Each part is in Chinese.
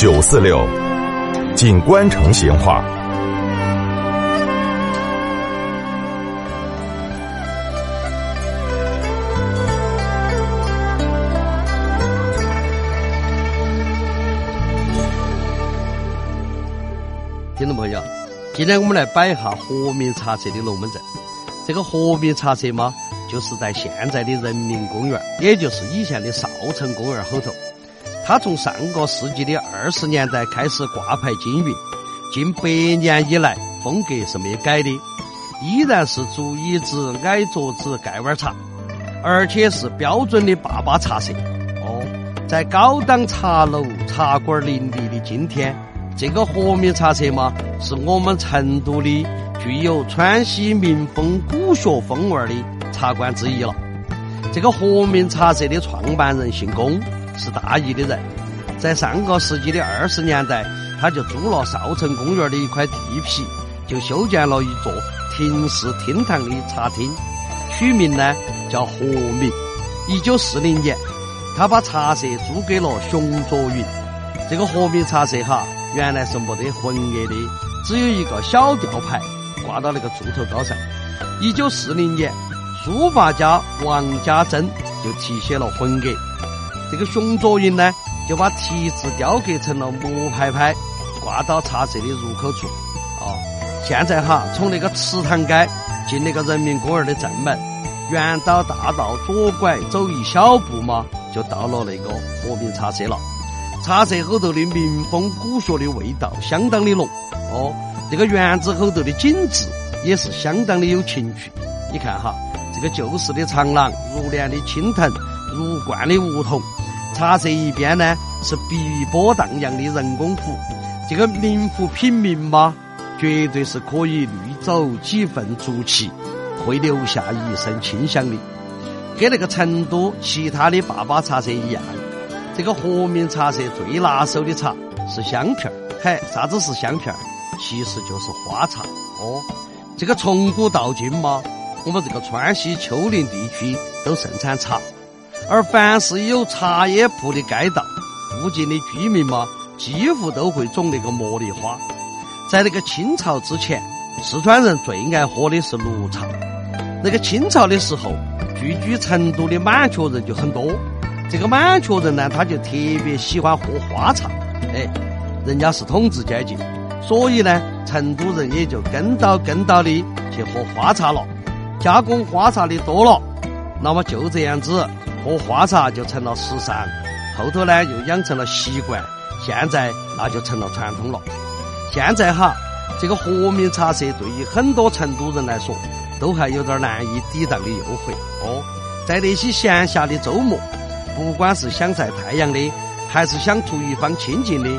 九四六，锦官城闲话。听众朋友，今天我们来摆一下和民茶社的龙门阵。这个和民茶社嘛，就是在现在的人民公园，也就是以前的少城公园后头。他从上个世纪的二十年代开始挂牌经营，近百年以来风格是没改的，依然是竹椅子、矮桌子、盖碗茶，而且是标准的爸爸茶社。哦，在高档茶楼、茶馆林立的今天，这个和民茶社嘛，是我们成都的具有川西民风古学风味的茶馆之一了。这个和民茶社的创办人姓龚。是大义的人，在上个世纪的二十年代，他就租了少城公园的一块地皮，就修建了一座亭式厅堂的茶厅，取名呢叫和鸣。一九四零年，他把茶社租给了熊卓云。这个和鸣茶社哈，原来是没得魂额的，只有一个小吊牌挂到那个柱头高上。一九四零年，书法家王家珍就题写了魂额。这个熊卓云呢，就把题字雕刻成了木牌牌，挂到茶社的入口处。哦，现在哈，从那个池塘街进那个人民公园的正门，圆岛大道左拐走一小步嘛，就到了那个和平茶社了。茶社后头的民风古学的味道相当的浓。哦，这个园子后头的景致也是相当的有情趣。你看哈，这个旧式的长廊，如帘的青藤，如冠的梧桐。茶社一边呢是碧波荡漾的人工湖，这个名湖品茗嘛，绝对是可以滤走几分浊气，会留下一身清香的。跟那个成都其他的坝坝茶社一样，这个和民茶社最拿手的茶是香片儿。嗨，啥子是香片儿？其实就是花茶哦。这个从古到今嘛，我们这个川西丘陵地区都盛产茶。而凡是有茶叶铺的街道，附近的居民嘛，几乎都会种那个茉莉花。在那个清朝之前，四川人最爱喝的是绿茶。那个清朝的时候，聚居成都的满族人就很多。这个满族人呢，他就特别喜欢喝花茶。哎，人家是统治阶级，所以呢，成都人也就跟到跟到的去喝花茶了。加工花茶的多了，那么就这样子。喝花茶就成了时尚，后头呢又养成了习惯，现在那就成了传统了。现在哈，这个和民茶社对于很多成都人来说，都还有点难以抵挡的诱惑哦。在那些闲暇的周末，不管是想晒太阳的，还是想图一方清静的，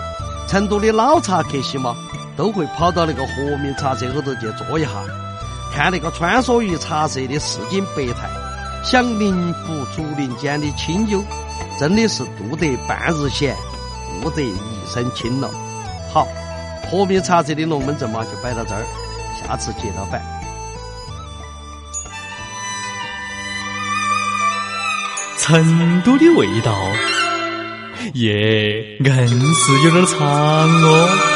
成都的老茶客些嘛，都会跑到那个和民茶社后头去坐一下，看那个穿梭于茶社的市井百态。享林湖竹林间的清幽，真的是度得半日闲，悟得一身轻了。好，和民茶社的龙门阵嘛，就摆到这儿，下次接着摆。成都的味道，耶，硬是有点长哦。